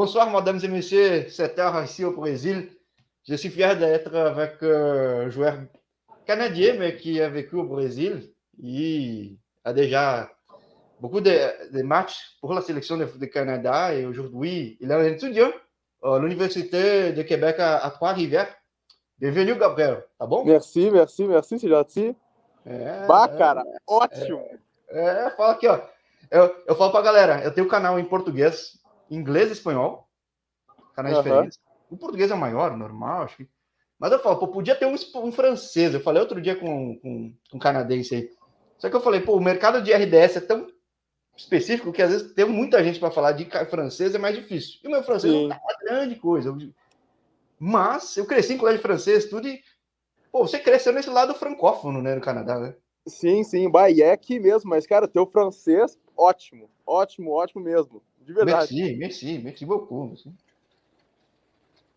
Bonsoir, mesdames et messieurs. C'est heure ici au Brésil. Je suis fier d'être avec un joueur canadien, mais qui a vécu au Brésil. Il a déjà beaucoup de, de matchs pour la sélection du Canada et aujourd'hui, il est un étudiant à l'Université de Québec à, à Trois-Rivières. Bienvenue, Gabriel. Tá bom? Merci, merci, merci, c'est gentil. É, Bah, é, cara, ótimo. É, fala aqui, ó. Eu, eu falo pra galera, eu tenho um canal em português, inglês e espanhol. Canais Aham. diferentes. O português é maior, normal, acho que. Mas eu falo, pô, podia ter um, um francês. Eu falei outro dia com, com, com um canadense aí. Só que eu falei, pô, o mercado de RDS é tão específico que às vezes tem muita gente para falar de francês é mais difícil. E o meu francês Sim. não é uma grande coisa. Mas eu cresci em colégio francês, tudo e. Pô, você cresceu nesse lado francófono, né, no Canadá, né? Sim, sim, bah, é aqui mesmo, mas, cara, teu francês, ótimo, ótimo, ótimo mesmo, de verdade. Merci, merci, merci beaucoup. merci.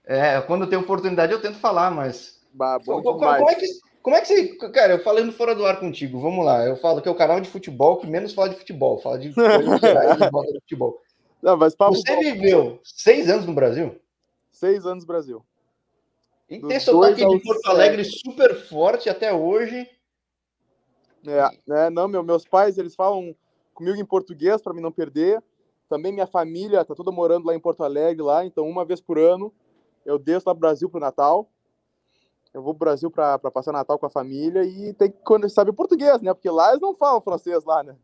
É, quando eu tenho oportunidade eu tento falar, mas. Bah, Como, é que, como é que você. Cara, eu falando fora do ar contigo, vamos lá. Eu falo que é o canal de futebol que menos fala de futebol, fala de coisas gerais de volta futebol. Não, mas papo Você bom. viveu seis anos no Brasil Seis anos Brasil. e Dos tem sotaque dois de Porto Alegre super forte até hoje. É, né, não, meu, meus pais, eles falam comigo em português para mim não perder. Também minha família tá toda morando lá em Porto Alegre, lá, então uma vez por ano eu desço lá pro Brasil pro Natal. Eu vou pro Brasil para passar Natal com a família e tem que quando saber português, né? Porque lá eles não falam francês lá, né?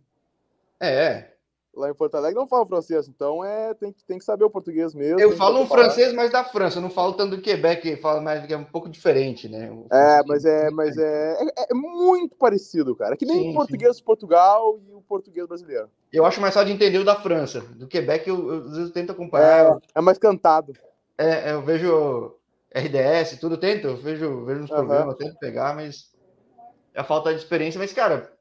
É, Lá em Porto Alegre não falam francês, então é tem que, tem que saber o português mesmo. eu falo um francês mais da França, eu não falo tanto do Quebec, falo mais que é um pouco diferente, né? É, mas é, mas é, é, é muito parecido, cara. É que nem Sim, o português de Portugal e o português brasileiro. Eu acho mais fácil de entender o da França. Do Quebec, eu, eu, às vezes eu tento acompanhar. É, é mais cantado. É, eu vejo RDS, tudo, tento, eu vejo, vejo nos Aham. programas, tento pegar, mas é a falta de experiência. Mas, cara,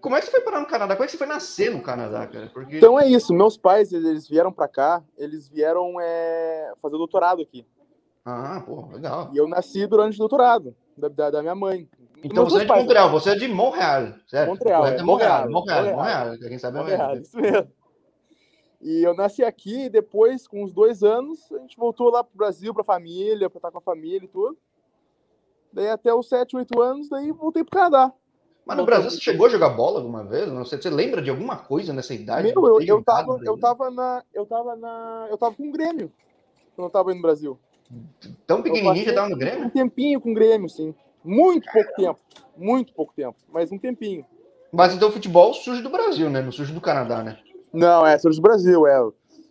como é que você foi parar no Canadá? Como é que você foi nascer no Canadá, cara? Porque. Então é isso. Meus pais, eles vieram pra cá, eles vieram é, fazer doutorado aqui. Ah, pô, legal. E eu nasci durante o doutorado da, da, da minha mãe. Então você é de pais, Montreal, você é de Montreal, certo? Montreal, Correto é, Montreal, Montreal, Montreal, Montreal. Montreal, quem sabe é é errado, isso mesmo. E eu nasci aqui e depois, com uns dois anos, a gente voltou lá pro Brasil, pra família, pra estar com a família e tudo. Daí até os 7, 8 anos, daí voltei pro Canadá. Mas no Brasil você chegou a jogar bola alguma vez? Não sei, você lembra de alguma coisa nessa idade? Meu, eu, eu, tava, eu tava na. Eu tava na. Eu tava com o Grêmio quando eu tava aí no Brasil. Tão pequenininho já tava no Um Grêmio? tempinho com o Grêmio, sim. Muito pouco tempo. Muito pouco tempo. Mas um tempinho. Mas então o futebol surge do Brasil, né? Não surge do Canadá, né? Não, é, sou do Brasil, é.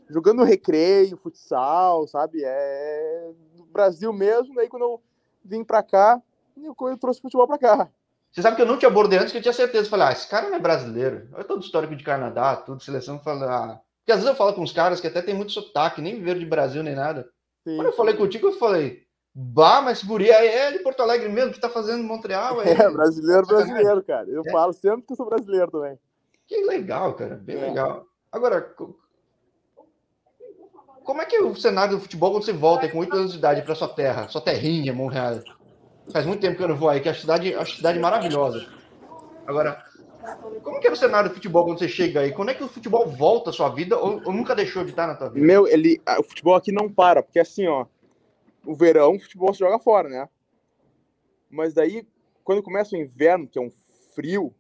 Jogando recreio, futsal, sabe? É do Brasil mesmo. Daí quando eu vim pra cá, eu, eu trouxe futebol pra cá. Você sabe que eu não te abordei antes, que eu tinha certeza. Falei, ah, esse cara não é brasileiro. Olha todo histórico de Canadá, tudo, seleção. Falei, ah. Porque às vezes eu falo com uns caras que até tem muito sotaque, nem viveram de Brasil nem nada. Sim. Quando eu falei contigo, eu falei, bah, mas guri aí é de Porto Alegre mesmo, que tá fazendo em Montreal. É, É, brasileiro, brasileiro, cara. Eu É. falo sempre que eu sou brasileiro também. Que legal, cara, bem É. legal. Agora, co- como é que é o cenário do futebol quando você volta com 8 anos de idade para sua terra, sua terrinha, Montreal? Faz muito tempo que eu não vou aí, que é a cidade, a cidade maravilhosa. Agora, como que era o cenário do futebol quando você chega aí? Quando é que o futebol volta à sua vida ou, ou nunca deixou de estar na tua vida? Meu, ele, o futebol aqui não para, porque assim, ó, o verão, o futebol se joga fora, né? Mas daí, quando começa o inverno, que é um frio,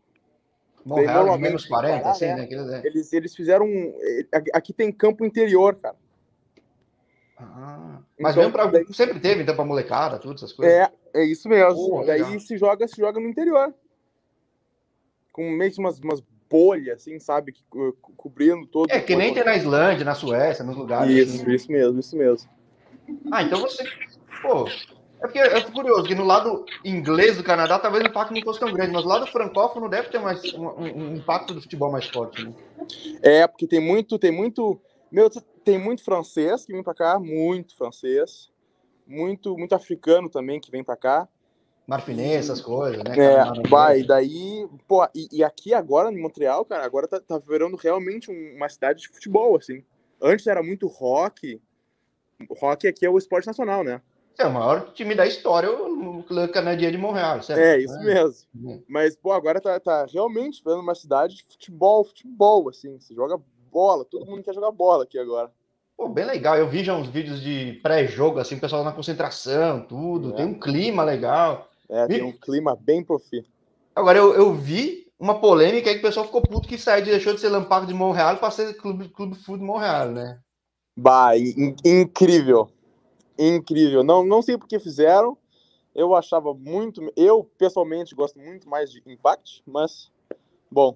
normalmente menos tem que 40, parar, assim, né? né? É. eles, eles fizeram. um- eh, Aqui tem campo interior, cara. Ah, mas Então, mesmo pra, daí- sempre teve, então, pra molecada, tudo, essas coisas. É, é isso mesmo. Pô, daí legal. se joga, se joga no interior. Com meio que umas, umas bolhas, assim, sabe? Que, co- co- cobrindo todo. É, que nem tem na Islândia, na Suécia, nos lugares. Isso, assim. isso mesmo, isso mesmo. Ah, então você. Pô, é porque eu fico curioso, que no lado inglês do Canadá talvez o impacto não fosse tão grande, mas no lado francófono deve ter mais, um, um- um impacto do futebol mais forte, né? É, porque tem muito, tem muito. Meu, tem muito francês que vem pra cá, muito francês. Muito, muito africano também que vem pra cá. Marfinês, essas coisas, né? É, Canadá, vai, daí, pô, e, e aqui agora em Montreal, cara, agora tá, tá virando realmente um- uma cidade de futebol, assim. Antes era muito rock. Rock aqui é o esporte nacional, né? É o maior time da história, o Clube Canadien de Montreal, certo? É, isso É. mesmo. Mas, pô, agora tá, tá realmente virando uma cidade de futebol, futebol, assim. Se joga bola, todo mundo quer jogar bola aqui agora. Pô, bem legal. Eu vi já uns vídeos de pré-jogo, assim, o pessoal na concentração, tudo. É. Tem um clima legal. É, e... tem um clima bem profi. Agora, eu, eu vi uma polêmica aí que o pessoal ficou puto que saiu, deixou de ser Lampard de Montreal para ser Clube, Clube Food de Montreal, né? Bah, in, incrível. Incrível. Não, não sei por que fizeram. Eu achava muito. Eu, pessoalmente, gosto muito mais de Impact, mas. Bom.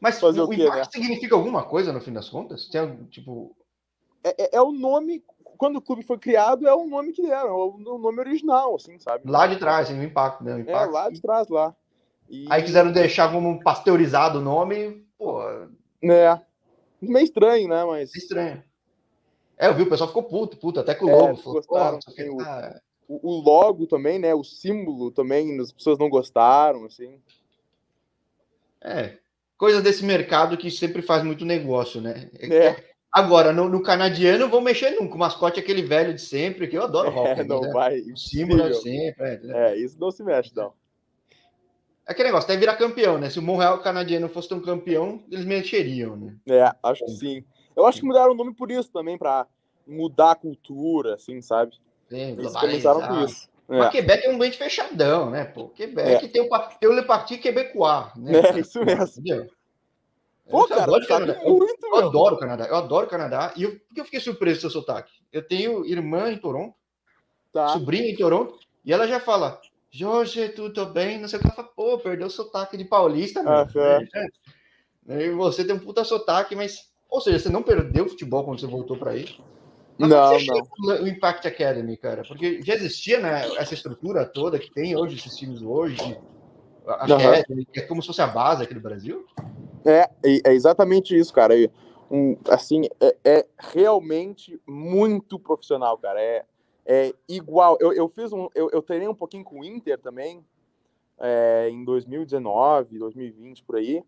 Mas fazer o, o quê, Impact né? significa alguma coisa no fim das contas? Tem, tipo. É, é, é, o nome. Quando o clube foi criado, é o nome que deram, é o, nome original, assim, sabe? Lá de trás, assim, o Impact, né? O Impact. É, lá de trás, lá. E... Aí quiseram deixar como pasteurizado o nome, pô. É. Meio estranho, né? Mas. Estranho. É, eu vi, o pessoal ficou puto, puto, até com o logo. É, falou, gostaram, o, ah. o, logo também, né? O símbolo também, as pessoas não gostaram, assim. É. Coisas desse mercado que sempre faz muito negócio, né? É. Agora, no, no, canadiano, vou mexer nunca. O mascote é aquele velho de sempre, que eu adoro rock. É, não né? vai. O símbolo é de sempre. É, é, isso não se mexe, não. É aquele negócio, até virar campeão, né? Se o Montreal canadiano fosse um campeão, eles mexeriam, né? É, acho que sim. Eu acho que mudaram o nome por isso também, para mudar a cultura, assim, sabe? Sim, eles começaram com isso. É. Mas Quebec é um ambiente fechadão, né? Pô, Quebec é. tem, o, tem o Le Parti Quebecois, né? É, isso mesmo. Entendeu? Pô, eu cara, adoro Canadá. Muito, eu, eu adoro o Canadá. Eu adoro o Canadá. E eu, por que eu fiquei surpreso com seu sotaque? Eu tenho irmã em Toronto, tá. sobrinha em Toronto, e ela já fala: Jorge, tudo bem? Não sei o que. Ela fala, pô, perdeu o sotaque de paulista, ah, é. E você tem um puta sotaque, mas. Ou seja, você não perdeu o futebol quando você voltou para aí? Mas não, você não. o Impact Academy, cara? Porque já existia né, essa estrutura toda que tem hoje, esses times hoje, a Academy, que é como se fosse a base aqui do Brasil? É, é exatamente isso, cara. Um, assim, é, é realmente muito profissional, cara. É, é igual. Eu, eu fiz um. Eu, eu treinei um pouquinho com o Inter também, é, em 2019, 2020, por aí.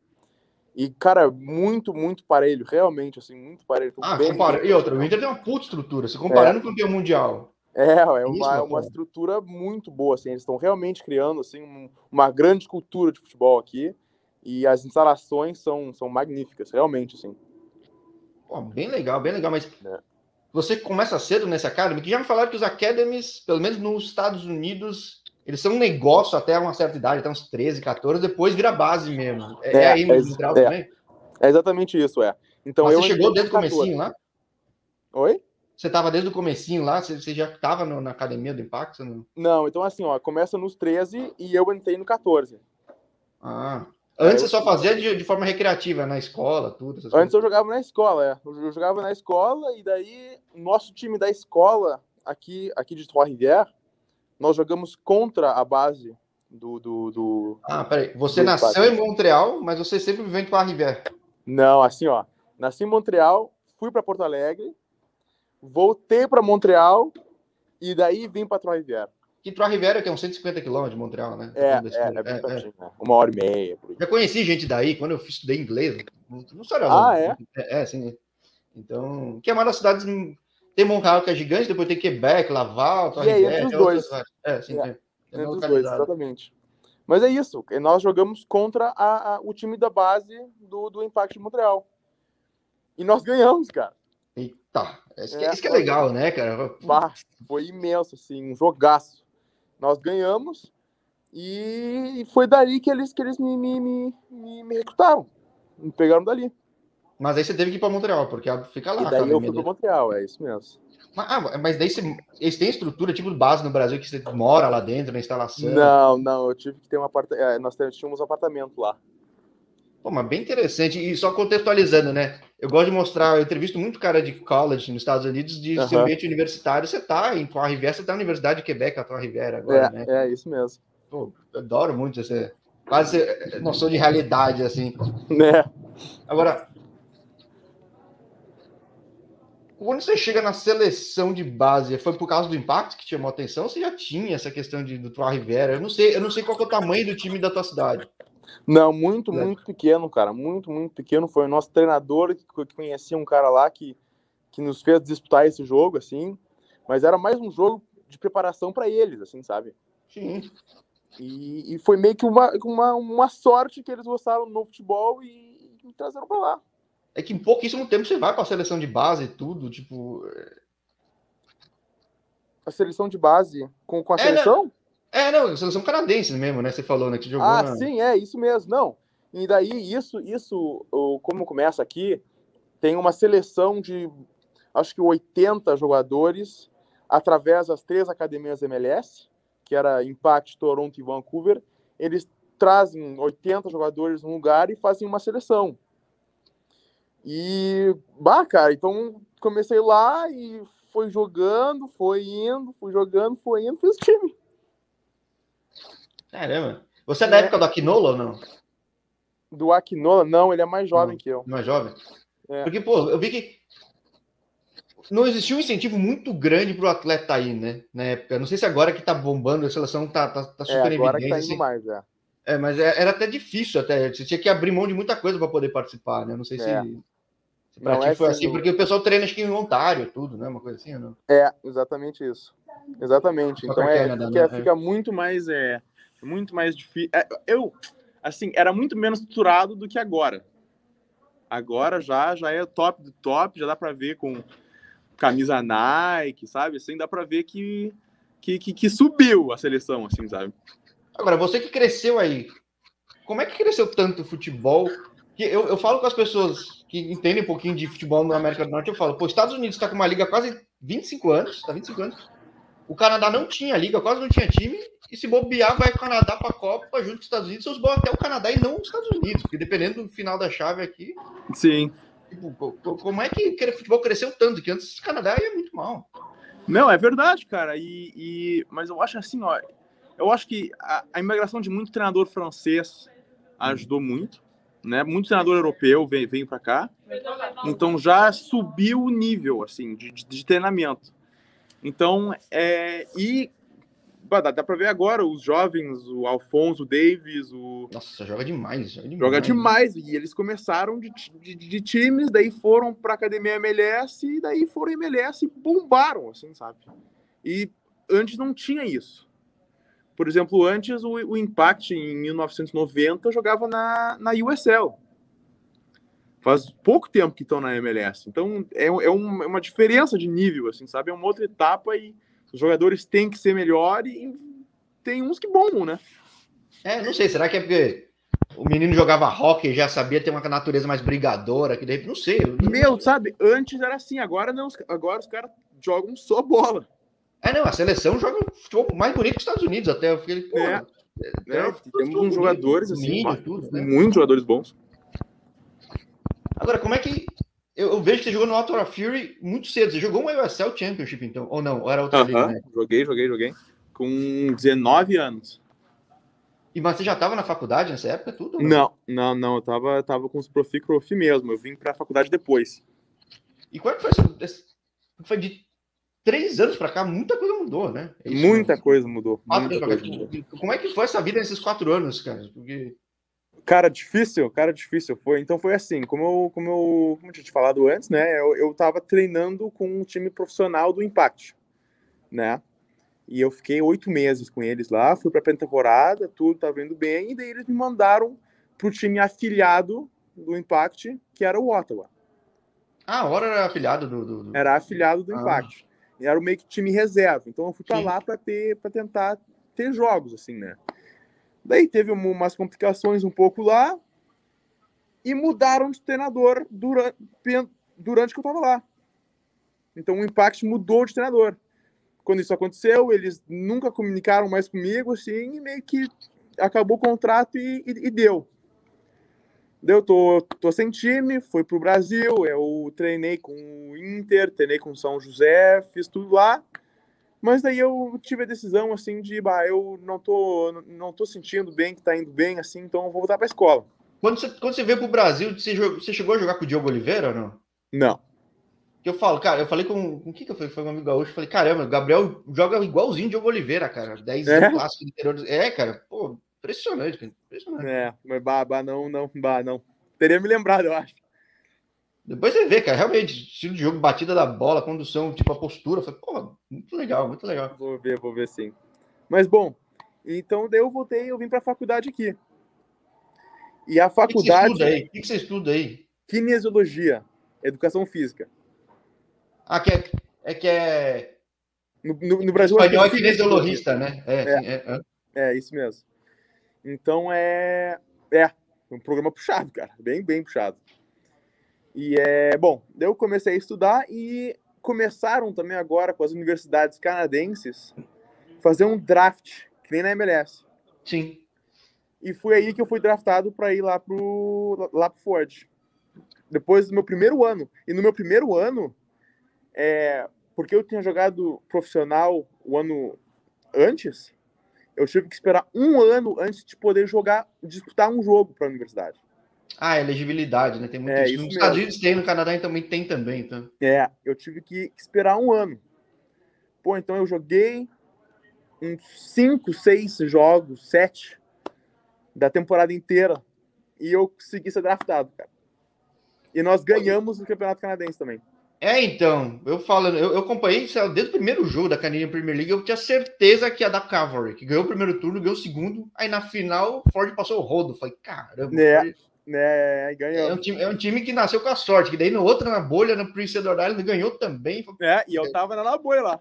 E, cara, muito, muito parelho, realmente, assim, muito parelho. Ah, bem, compara... E outra, o Inter tem uma puta estrutura, se comparando é. com o campeão mundial. É, é uma, é uma estrutura muito boa, assim, eles estão realmente criando, assim, um, uma grande cultura de futebol aqui, e as instalações são, são magníficas, realmente, assim. Pô, bem legal, bem legal, mas é você começa cedo nessa academy, que já me falaram que os academies, pelo menos nos Estados Unidos, eles são um negócio até uma certa idade, até uns 13, 14, depois vira base mesmo. É, é, é aí no é, também? É exatamente isso, é. Então Mas eu você chegou desde o comecinho lá? Oi? Você estava desde o comecinho lá? Você, já estava na academia do Impacto? Não? não, então assim, ó, começa nos 13 e eu entrei no 14. Ah, Antes você só fazia de, de, forma recreativa, na escola, tudo. Antes coisas. eu jogava na escola, é. Eu jogava na escola e daí nosso time da escola aqui, aqui de Trois-Rivières, nós jogamos contra a base do. do, do ah, peraí. Você nasceu Impacto. em Montreal, mas você sempre viveu em Trois-Rivières. Não, assim, ó. Nasci em Montreal, fui para Porto Alegre, voltei para Montreal e daí vim para Trois-Rivières. Que Trois Riviera, que é uns 150 quilômetros de Montreal, né? É, é, é, é, é, uma hora e meia. Já conheci gente daí, quando eu estudei inglês. Não sabia. Ah, é? É, sim. Então, que é uma das cidades. Tem Montreal, que é gigante, depois tem Quebec, Laval, Trois Riviera. É, entre os dois. É, sim, é, entre os dois, exatamente. Mas é isso, nós jogamos contra a, a, o time da base do, do Impact de Montreal. E nós ganhamos, cara. Eita, isso que é, isso que é legal, né, cara? Bah, foi imenso, assim, um jogaço nós ganhamos e foi dali que eles, que eles me, me, me, me recrutaram, me pegaram dali. Mas aí você teve que ir para Montreal, porque fica lá. E daí eu fui para Montreal, é isso mesmo. Mas, ah, mas daí você, eles têm estrutura tipo base no Brasil que você mora lá dentro na instalação? Não, não, eu tive que ter um apartamento. É, nós tínhamos um apartamento lá. Pô, mas bem interessante. E só contextualizando, né? Eu gosto de mostrar, eu entrevisto muito cara de college nos Estados Unidos, de uhum. ambiente universitário. Você tá em Trois Rivières, você tá na Universidade de Quebec, a Trois Rivières agora, é, né? É, isso mesmo. Pô, eu adoro muito essa quase noção de realidade, assim. Né? Agora, quando você chega na seleção de base, foi por causa do impacto que chamou a atenção? Você já tinha essa questão de, do Trois Rivières? Eu não sei, eu não sei qual é o tamanho do time da tua cidade. Não, muito, né? muito pequeno, cara. Muito, muito pequeno. Foi o nosso treinador que, conhecia um cara lá que, que nos fez disputar esse jogo, assim. Mas era mais um jogo de preparação para eles, assim, sabe? Sim. E, e, foi meio que uma, uma, uma sorte que eles gostaram no futebol e, e trazeram para lá. é que em pouquíssimo tempo você vai para a seleção de base e tudo, tipo. A seleção de base com, com a é, seleção? Não. É, não, seleção canadense mesmo, né? Você falou, né? Que jogou ah, na... sim, é, isso mesmo. Não. E daí, isso, isso, como começa aqui, tem uma seleção de acho que 80 jogadores através das três academias MLS, que era Impact, Toronto e Vancouver. Eles trazem 80 jogadores num lugar e fazem uma seleção. E, bah, cara, então comecei lá e foi jogando, foi indo, fui jogando, foi indo, fiz time. Caramba. Você é da é. época do Aquinola ou não? Do Aquinola? Não, ele é mais jovem não, que eu. Mais jovem? É. Porque, pô, eu vi que não existia um incentivo muito grande para o atleta aí, né? Na época. Não sei se agora que tá bombando, a seleção tá, tá, tá super é, agora evidente. Que tá indo assim. mais, é. É, mas é, era até difícil, até. Você tinha que abrir mão de muita coisa para poder participar, né? Não sei é. se, se para ti é foi assim, porque o pessoal treina acho que em Ontário, tudo, né? Uma coisa assim, não? É, exatamente isso. Exatamente. Então é, fica, né? fica muito mais. É, muito mais difícil. É, eu, assim, era muito menos estruturado do que agora. Agora já, já é top do top, já dá para ver com camisa Nike, sabe? Assim, dá para ver que, que, que, que, subiu a seleção, assim, sabe? Agora, você que cresceu aí, como é que cresceu tanto o futebol? Que eu, eu falo com as pessoas que entendem um pouquinho de futebol na América do Norte, eu falo, pô, Estados Unidos está com uma liga quase 25 anos, tá 25 anos. O Canadá não tinha liga, quase não tinha time, e se bobear, vai o Canadá para a Copa junto com os Estados Unidos, seus bons até o Canadá e não os Estados Unidos, porque dependendo do final da chave aqui. Sim. Tipo, como é que o futebol cresceu tanto? Que antes o Canadá ia muito mal. Não, é verdade, cara. E, e, mas eu acho assim, ó. Eu acho que a, a imigração de muito treinador francês ajudou muito, né? Muito treinador europeu veio, veio para cá. Então já subiu o nível, assim, de, de treinamento. Então, é, e dá, dá pra ver agora os jovens, o Alfonso, o Davis, o. Nossa, joga demais. Joga demais, joga demais e eles começaram de, de, de, times, daí foram pra academia MLS e daí foram MLS e bombaram, assim, sabe? E antes não tinha isso. Por exemplo, antes o, o Impact, em 1990, jogava na, na USL. Faz pouco tempo que estão na MLS. Então é, é uma, é uma diferença de nível, assim, sabe? É uma outra etapa e os jogadores têm que ser melhor e tem uns que bombam, né? É, não sei, será que é porque o menino jogava hockey e já sabia ter uma natureza mais brigadora, que daí não sei. Não Meu, sabe, antes era assim, agora não, agora os caras jogam só bola. É, não, a seleção joga futebol mais bonito que os Estados Unidos, até eu fiquei, pô, é. É, é, temos uns jogadores assim, tudo, né? muitos jogadores bons. Agora, como é que eu, eu, vejo que você jogou no Auto Fury muito cedo. Você jogou uma USL Championship, então? Ou não? Ou era outra uh -huh. liga, né? Joguei, joguei, joguei. Com 19 anos. E mas você já estava na faculdade nessa época, tudo? Não, não, não. Eu tava, tava com os profi profi mesmo. Eu vim para a faculdade depois. E qual é que foi essa... Foi de três anos para cá, muita coisa mudou, né? É isso, muita né? coisa mudou. Muita coisa mudou. Como é que foi essa vida nesses quatro anos, cara? Porque... Cara, difícil, cara, difícil. Foi, então foi assim, como eu, como eu, como eu tinha te falado antes, né? Eu, eu tava treinando com um time profissional do Impact, né? E eu fiquei oito meses com eles lá, fui pra pré-temporada, tudo tava indo bem, e daí eles me mandaram pro time afiliado do Impact, que era o Ottawa. Ah, agora era afiliado do, do, do... Era afiliado do ah. Impact. E era o meio que time reserva. Então eu fui para lá para ter para tentar ter jogos assim, né? Daí teve umas complicações um pouco lá e mudaram de treinador durante, durante que eu estava lá. Então o Impact mudou de treinador. Quando isso aconteceu, eles nunca comunicaram mais comigo, assim, e meio que acabou o contrato e, e, e deu. Deu, tô, tô sem time, fui pro Brasil, eu treinei com o Inter, treinei com São José, fiz tudo lá. Mas daí eu tive a decisão assim de, bah, eu não tô, não tô sentindo bem que tá indo bem assim, então eu vou voltar para a escola. Quando você, quando você veio pro Brasil, você, jogou, você chegou a jogar com o Diogo Oliveira ou não? Não. Que eu falo, cara, eu falei com. Com quem que eu falei? Foi um amigo gaúcho. Eu falei, caramba, o Gabriel joga igualzinho o Diogo Oliveira, cara. 10 é? clássico do interior. É, cara, pô, impressionante, cara. Impressionante. É, mas bah, bah, não, não, bah, não. Teria me lembrado, eu acho. Depois você vê, cara, realmente, estilo de jogo, batida da bola, condução, tipo a postura. Foi, pô, muito legal, muito legal. Vou ver, vou ver sim. Mas bom, então daí eu voltei, eu vim para a faculdade aqui. E a faculdade. O que, você estuda aí? O que, você estuda aí? kinesiologia, educação física. Ah, que é, é que é. No, no, no Brasil. O espanhol é kinesiologista, né? É, é. É, é, isso mesmo. Então é. É, um programa puxado, cara. Bem, bem puxado. E é. Bom, eu comecei a estudar e começaram também agora com as universidades canadenses fazer um draft, que nem na MLS. Sim. E foi aí que eu fui draftado para ir lá pro, lá pro Ford. Depois do meu primeiro ano. E no meu primeiro ano, é, porque eu tinha jogado profissional o ano antes, eu tive que esperar um ano antes de poder jogar, disputar um jogo para a universidade. Ah, elegibilidade, né? Tem muito é, isso. Nos Estados Unidos tem, no Canadá também tem também, então. É, eu tive que esperar um ano. Pô, então eu joguei uns 5, 6 jogos, 7 da temporada inteira. E eu consegui ser draftado, cara. E nós ganhamos o Campeonato Canadense também. É, então, eu falando, eu, eu acompanhei desde o primeiro jogo da Canadian Premier League, eu tinha certeza que ia dar Cavalry, que ganhou o primeiro turno, ganhou o segundo, aí na final o Ford passou o rodo. Falei, caramba. É, foi... é, ganhou. É um, time, é um time que nasceu com a sorte, que daí no outro, na bolha, no Prince Edward Island, ganhou também. É, e eu tava na bolha lá.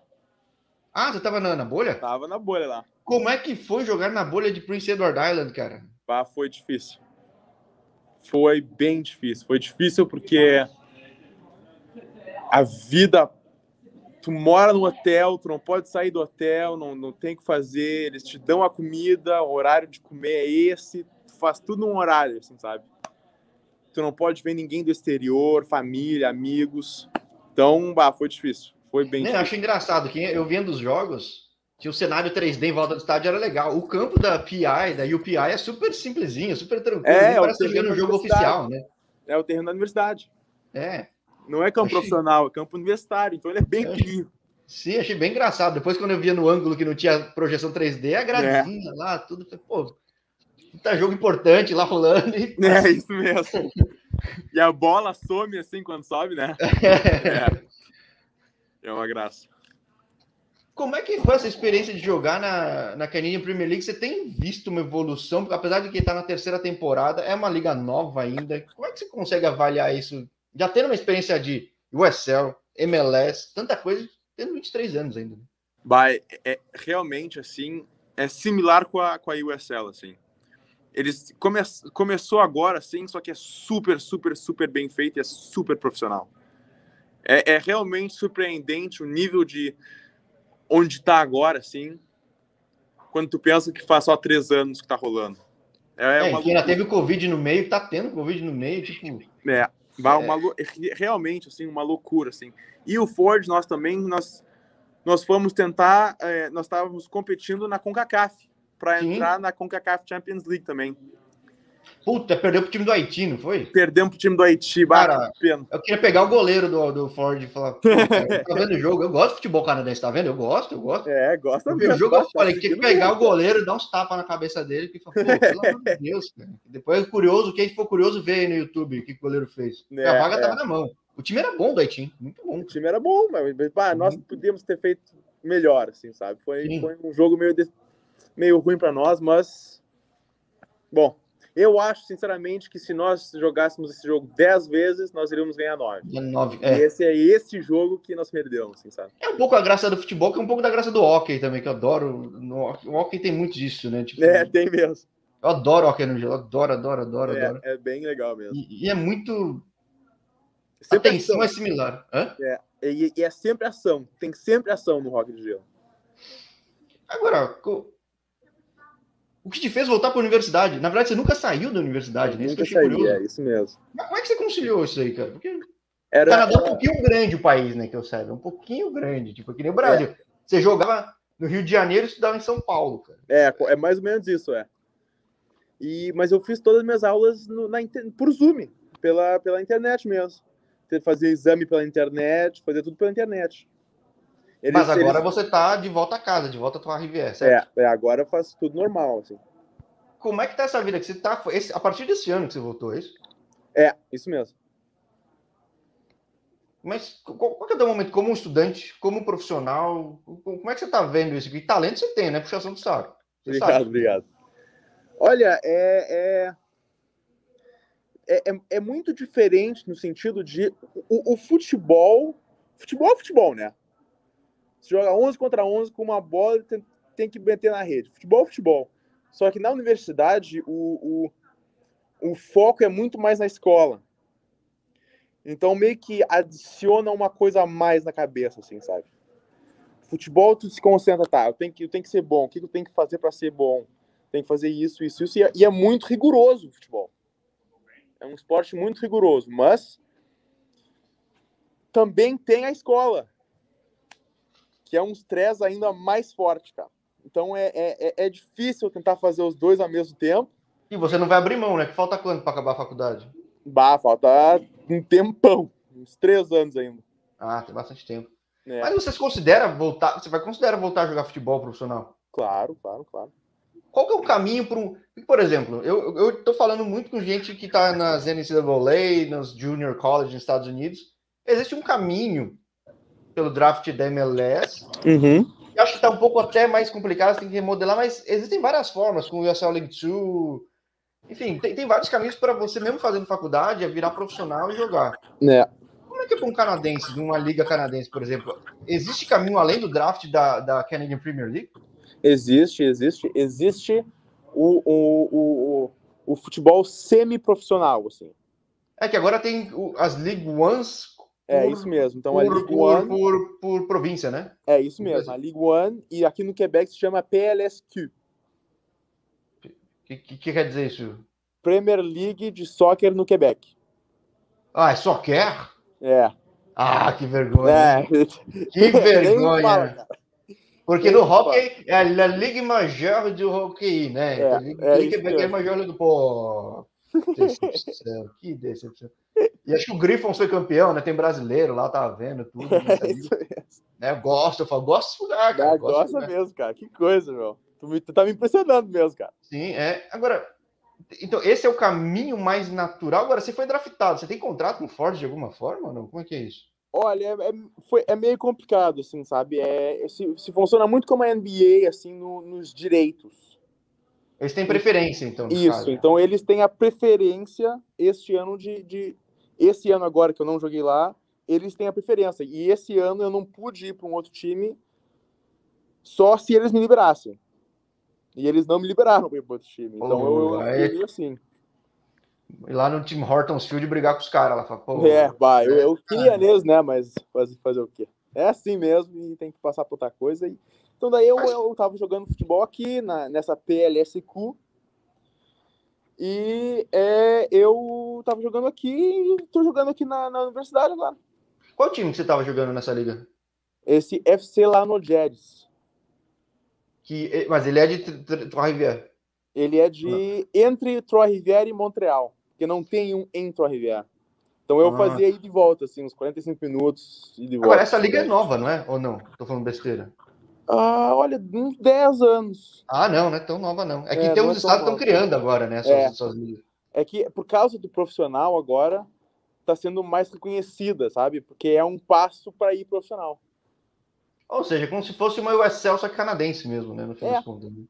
Ah, você tava na, na bolha? Tava na bolha lá. Como é que foi jogar na bolha de Prince Edward Island, cara? Bah, foi difícil. Foi bem difícil. Foi difícil porque a vida. Tu mora no hotel, tu não pode sair do hotel, não, não tem o que fazer, eles te dão a comida, o horário de comer é esse, tu faz tudo num horário, assim, sabe? Tu não pode ver ninguém do exterior, família, amigos. Então, bah, foi difícil. Foi bem. Eu acho engraçado que eu vendo os jogos, tinha o cenário 3D em volta do estádio, era legal. O campo da PI, da UPI, é super simplesinho, super tranquilo. É, parece que no jogo oficial, né? É o terreno da universidade. É. Não é campo achei... profissional, é campo universitário, então ele é bem pequeno. Sim, achei bem engraçado. Depois, quando eu via no ângulo que não tinha projeção 3D, a gradinha é. lá, tudo. Pô, tá jogo importante lá rolando. E... É, isso mesmo. e a bola some assim quando sobe, né? É. é uma graça. Como é que foi essa experiência de jogar na, na Canadian Premier League? Você tem visto uma evolução? Apesar de que está na terceira temporada, é uma liga nova ainda. Como é que você consegue avaliar isso já tendo uma experiência de USL, MLS, tanta coisa, tendo 23 anos ainda. Né? Vai, é, realmente, assim, é similar com a, com a USL, assim. Eles come, começou agora, assim, só que é super, super, super bem feito e é super profissional. É, é realmente surpreendente o nível de onde está agora, assim, quando tu pensa que faz só três anos que tá rolando. É, é uma... ainda teve o Covid no meio, tá tendo Covid no meio, tipo... É, uma, é. realmente, assim, uma loucura, assim. E o Ford, nós também, nós, nós fomos tentar, é, nós estávamos competindo na CONCACAF, para entrar na CONCACAF Champions League também. Puta, perdeu pro time do Haiti, não foi? Perdemos pro time do Haiti, cara. Pena. Eu queria pegar o goleiro do, do Ford e falar, tá vendo o jogo? Eu gosto de futebol canadense, tá vendo? Eu gosto, eu gosto. É, gosta mesmo. O jogo eu falei que pegar o goleiro e dar uns tapas na cabeça dele, que falou, pelo amor de Deus, cara. Depois, curioso, quem for curioso, vê aí no YouTube o que o goleiro fez. É, a vaga é. tava na mão. O time era bom do Haiti, muito bom. O time era bom, mas pá, nós podíamos ter feito melhor, assim, sabe? Foi, foi um jogo meio, de, meio ruim para nós, mas bom, eu acho, sinceramente, que se nós jogássemos esse jogo 10 vezes, nós iríamos ganhar 9. 9 é. Esse é esse jogo que nós perdemos, assim, sabe? É um pouco a graça do futebol, que é um pouco da graça do hockey também, que eu adoro. No, o hockey tem muito disso, né? Tipo, é, tem mesmo. Eu adoro hockey no gelo, adoro, adoro, adoro, é, adoro. É bem legal mesmo. E, e é muito. Sempre a tensão é similar. Hã? É, e, e, é sempre ação. Tem sempre ação no hockey de gelo. Agora, o que te fez voltar para a universidade? Na verdade, você nunca saiu da universidade, né? Isso nunca saí, é isso mesmo. Mas como é que você conciliou isso aí, cara? Porque era, o Canadá é um pouquinho grande o país, né, que eu saiba. Um pouquinho grande, tipo, que nem o Brasil. É. Você jogava no Rio de Janeiro e estudava em São Paulo, cara. É, é mais ou menos isso, é. E, mas eu fiz todas as minhas aulas no, na, por Zoom, pela, pela internet mesmo. Fazer exame pela internet, fazer tudo pela internet. Eles, Mas agora eles... você tá de volta a casa, de volta à tua Riviera, certo? É, é, agora faz tudo normal, assim. Como é que tá essa vida que você tá? Esse, a partir desse ano que você voltou, é isso? É, isso mesmo. Mas qual, qual é o momento como estudante, como profissional? Como é que você tá vendo isso? Que talento você tem, né? Puxação do saco. Obrigado, sabe. obrigado. Olha, é, é, é, é, é muito diferente no sentido de o, o futebol. Futebol é futebol, né? Você joga 11 contra 11 com uma bola e tem, tem que meter na rede. Futebol é futebol. Só que na universidade, o, o, o foco é muito mais na escola. Então, meio que adiciona uma coisa a mais na cabeça, assim, sabe? Futebol, tu se concentra, tá? Eu tenho que, eu tenho que ser bom. O que eu tenho que fazer para ser bom? Tem que fazer isso, isso, isso. E é, e é muito rigoroso o futebol. É um esporte muito rigoroso, mas também tem a escola, que é um estresse ainda mais forte, cara. Então é, é, é, é difícil tentar fazer os dois ao mesmo tempo. E você não vai abrir mão, né? Que falta quanto para acabar a faculdade? Bah, falta um tempão, uns três anos ainda. Ah, tem bastante tempo. É. Mas você considera voltar? Você vai considerar voltar a jogar futebol profissional? Claro, claro, claro. Qual que é o caminho para um. Por exemplo, eu, eu tô falando muito com gente que está nas NCAA, nos Junior College nos Estados Unidos. Existe um caminho pelo draft da MLS. Uhum. Eu acho que está um pouco até mais complicado, você tem que remodelar, mas existem várias formas, com o USL League 2. Enfim, tem, tem vários caminhos para você, mesmo fazendo faculdade, é virar profissional e jogar. É. Como é que é para um canadense, de uma liga canadense, por exemplo? Existe caminho além do draft da, da Canadian Premier League? Existe, existe, existe o, o, o, o futebol semi-profissional, assim. É que agora tem as League Ones. É por, isso mesmo. Então por, a League por. Por, por, província, né? É isso mesmo. A League One e aqui no Quebec se chama PLSQ. O que, que, que, quer dizer isso? Premier League de Soccer no Quebec. Ah, é soccer? É. Ah, que vergonha. É. Que vergonha. Fala, porque no hockey é a Ligue Major do hockey, né? É, Ligue, é Ligue é Major do pô. Decepção, que decepção. E acho que o Griffons foi campeão, né? Tem brasileiro lá, tá vendo tudo. É isso mesmo. Né? Gosto, eu falo, gosto desse lugar, cara. Ah, gosta mesmo, cara. Que coisa, meu. Tu, me, tu tá me impressionando mesmo, cara. Sim, é. Agora, então, esse é o caminho mais natural. Agora, você foi draftado, você tem contrato com o Ford de alguma forma ou não? Como é que é isso? Olha, é, é, foi, é meio complicado, assim, sabe? É, se, se funciona muito como a NBA, assim, no, nos direitos. Eles têm preferência, então. Isso, caso. então eles têm a preferência este ano de, de. Esse ano agora que eu não joguei lá, eles têm a preferência. E esse ano eu não pude ir para um outro time só se eles me liberassem. E eles não me liberaram para ir para outro time. Então oh, eu, eu fui assim ir lá no Tim Hortons Field brigar com os caras. Ela fala, Pô, é, vai, eu, eu queria mesmo, né? Mas fazer, fazer o quê? É assim mesmo e tem que passar por outra coisa. E... Então daí eu, eu tava jogando futebol aqui na, nessa PLSQ. E é, eu tava jogando aqui e tô jogando aqui na, na universidade agora. Qual time que você tava jogando nessa liga? Esse FC lá no Jets. Que, mas ele é de Trois-Rivières? Ele é de entre Trois-Rivières e Montreal porque não tem um em Torre Rivière. Então eu ah. fazia aí de volta, assim, uns 45 minutos e de volta. Agora, essa liga é nova, não é? Ou não? Tô falando besteira. Ah, olha, uns 10 anos. Ah, não, não é tão nova, não. É que é, tem uns é estados que estão criando agora, né? Suas, é. suas. É que por causa do profissional agora está sendo mais reconhecida, sabe? Porque é um passo para ir profissional. Ou seja, como se fosse uma USL só canadense mesmo, né? No fim é. das contas. Né?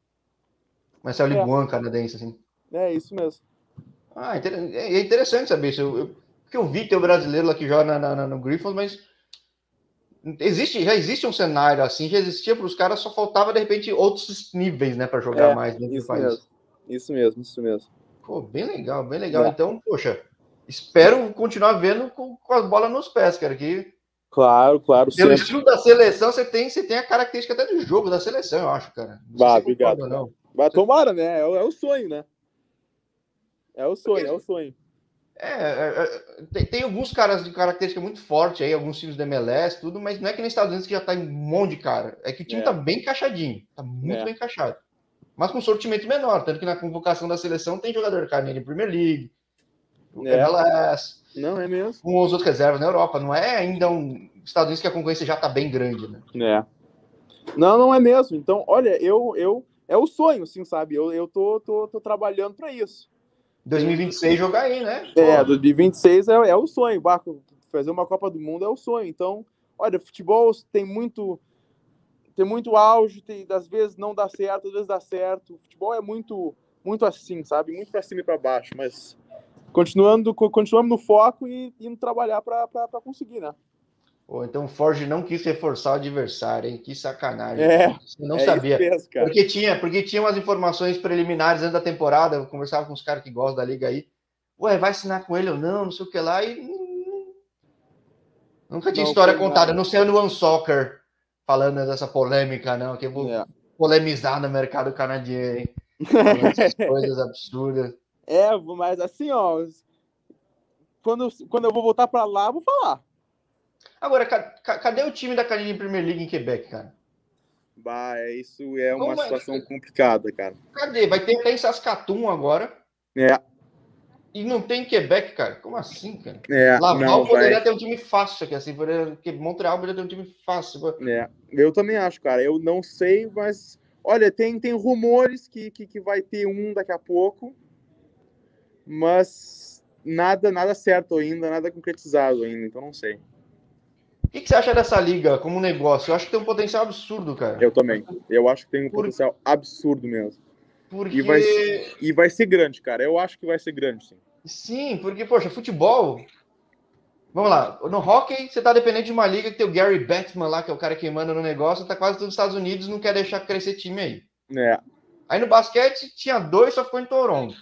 Mas é o One canadense, assim. É isso mesmo. Ah, é, é interessante saber isso. Eu, eu, porque eu vi teu brasileiro lá que joga na, na, no Griffons, mas existe, já existe um cenário assim, já existia para os caras, só faltava de repente outros níveis, né, para jogar é, mais dentro isso do país. Mesmo. Isso mesmo, isso mesmo. Pô, bem legal, bem legal. É. Então, poxa, espero continuar vendo com, com as bolas nos pés, cara, que Claro, claro. Pelo estilo da seleção, você tem, você tem a característica até do jogo da seleção, eu acho, cara. Não bah, obrigado. Não. Bah, tomara, né? É, é o sonho, né? É o sonho, Porque, é o sonho. É, é, é, tem, tem, alguns caras de característica muito forte aí, alguns times da MLS, tudo, mas não é que nos Estados Unidos que já tá em um monte de cara. É que o time é. tá bem encaixadinho, tá muito é. bem encaixado. Mas com sortimento menor, tanto que na convocação da seleção tem jogador carneiro em Premier League, é. MLS. Não, é mesmo. Com os outros reservas na Europa. Não é ainda um Estados Unidos que a concorrência já tá bem grande, né? É. Não, não é mesmo. Então, olha, eu, eu é o sonho, assim, sabe? Eu, eu tô, tô, tô trabalhando para isso. 2026 jogar aí, né? É, 2026 é, é o sonho. Barco, fazer uma Copa do Mundo é o sonho. Então, olha, futebol tem muito tem muito auge, tem, às vezes não dá certo, às vezes dá certo. Futebol é muito muito assim, sabe? Muito para cima e para baixo, mas continuando, continuamos no foco e indo trabalhar para conseguir, né? Ou então o Forge não quis reforçar o adversário, hein? Que sacanagem. É, não é sabia. Mesmo, porque tinha, porque tinha umas informações preliminares antes da temporada. Eu conversava com os caras que gostam da liga aí. Ué, vai assinar com ele ou não? Não sei o que lá. E nunca tinha não, história contada. Nada. Não sei no One Soccer falando dessa polêmica, não. Que eu vou é. polemizar no mercado canadiense. coisas absurdas. É, mas assim, ó. Quando, quando eu vou voltar para lá, vou falar. Agora, cadê o time da Canadian Premier League em Quebec, cara? Bah, é, isso é uma Como situação é? complicada, cara. Cadê? Vai ter até em Saskatoon agora. É. E não tem Quebec, cara? Como assim, cara? É, Laval não, poderia vai... ter um time fácil aqui, assim, porque Montreal poderia ter um time fácil. É, eu também acho, cara. Eu não sei, mas olha, tem, tem rumores que, que, que vai ter um daqui a pouco, mas nada nada certo ainda, nada concretizado ainda, então não sei. O que, que, você acha dessa liga como negócio? Eu acho que tem um potencial absurdo, cara. Eu também. Eu acho que tem um Por... potencial absurdo mesmo. Porque... E vai, e vai ser grande, cara. Eu acho que vai ser grande, sim. Sim, porque, poxa, futebol. Vamos lá. No hockey, você tá dependente de uma liga que tem o Gary Bettman lá, que é o cara que manda no negócio, tá quase todos os Estados Unidos não quer deixar crescer time aí. É. Aí no basquete tinha dois, só ficou em Toronto.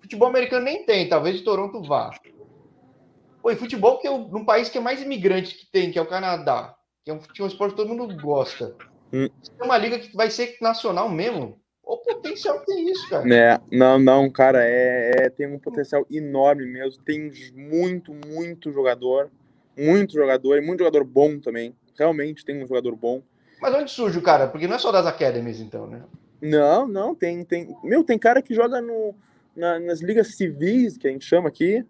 Futebol americano nem tem, talvez de Toronto vá. Pô, e futebol que é um país que é mais imigrante que tem, que é o Canadá, que é um, que é um esporte que todo mundo gosta. Hum. É uma liga que vai ser nacional mesmo. O potencial tem isso, cara. É, não, não, cara, é, é, tem um potencial enorme mesmo. Tem muito, muito jogador. Muito jogador, e muito jogador bom também. Realmente tem um jogador bom. Mas onde surge o cara? Porque não é só das academies, então, né? Não, não, tem, tem. Meu, tem cara que joga no, na, nas ligas civis, que a gente chama aqui.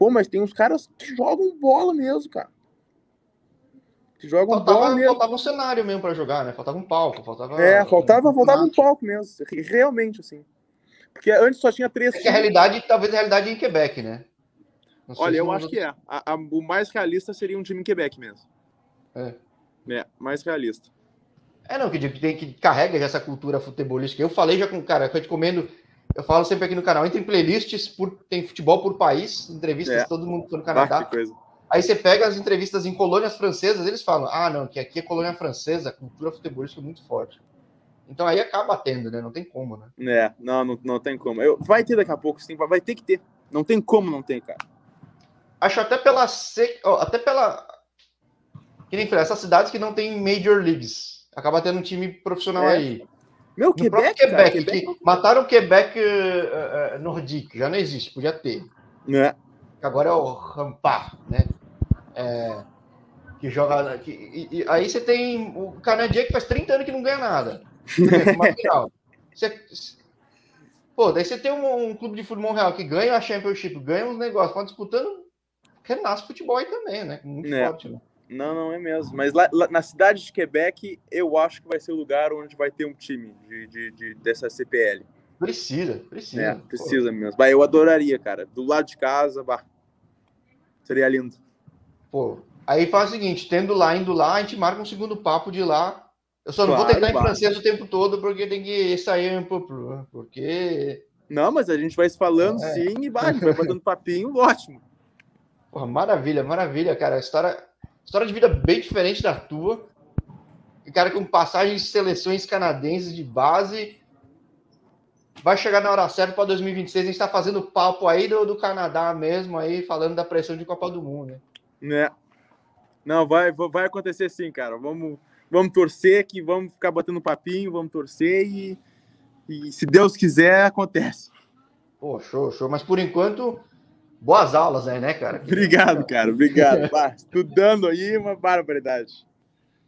Pô, mas tem uns caras que jogam bola mesmo, cara. Que jogam faltava, bola mesmo. Faltava um cenário mesmo para jogar, né? Faltava um palco, faltava. É, faltava, um, faltava um palco mesmo. Realmente, assim. Porque antes só tinha três. É a realidade, talvez a realidade é em Quebec, né? Olha, eu acho que é. A, a, o mais realista seria um time em Quebec mesmo. É. É, mais realista. É, não, que, que, que carrega essa cultura futebolística. Eu falei já com o cara, eu te comendo eu falo sempre aqui no canal, entre playlists, por, tem futebol por país, entrevistas é. todo mundo no Canadá. Aí você pega as entrevistas em colônias francesas, eles falam, ah, não, que aqui é colônia francesa, a cultura futebolística é muito forte. Então aí acaba tendo, né? Não tem como, né? É, não, não, não tem como. Eu, vai ter daqui a pouco, sim, vai ter que ter. Não tem como não tem, cara. Acho até pela. Oh, até pela. Que nem essas cidades que não tem Major Leagues. Acaba tendo um time profissional é. aí. Meu, Quebec, Quebec, cara, Quebec, mataram o Quebec uh, uh, Nordique, já não existe, podia ter. É. Agora é o Rampar, né? É, que joga. Que, e, e, aí você tem o Canadien que faz 30 anos que não ganha nada. você, pô, daí você tem um, um, clube de futebol real que ganha a Championship, ganha uns negócios, estão disputando. Que nasce futebol aí também, né? Muito é. forte, né? Não, não é mesmo. Mas lá, lá, na cidade de Quebec, eu acho que vai ser o lugar onde vai ter um time de, de, de dessa CPL. Precisa, precisa. É, precisa pô. mesmo. Bah, eu adoraria, cara. Do lado de casa, bah. Seria lindo. Pô, aí faz o seguinte: tendo lá, indo lá, a gente marca um segundo papo de lá. Eu só não claro, vou tentar em francês o tempo todo, porque tem que sair um pouco. Porque. Não, mas a gente vai se falando é. sim e vai, vai fazendo papinho, ótimo. Porra, maravilha, maravilha, cara. A história História de vida bem diferente da tua. O cara com passagem de seleções canadenses de base. Vai chegar na hora certa para 2026. A gente está fazendo papo aí do, do Canadá mesmo, aí falando da pressão de Copa do Mundo, né? É. Não, vai, vai acontecer sim, cara. Vamos, vamos torcer que vamos ficar batendo papinho, vamos torcer e, e se Deus quiser, acontece. Pô, show, show. Mas por enquanto, Boas aulas aí, né, cara? Obrigado, cara. Obrigado. estudando aí, uma barbaridade.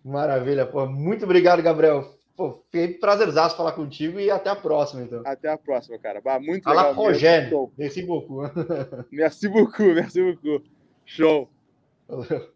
Maravilha, pô. Muito obrigado, Gabriel. Pô, fiquei prazerzaço falar contigo e até a próxima, então. Até a próxima, cara. Bah, muito Fala legal. Rogério. Merci beaucoup. Merci beaucoup, merci beaucoup. Show. Valeu.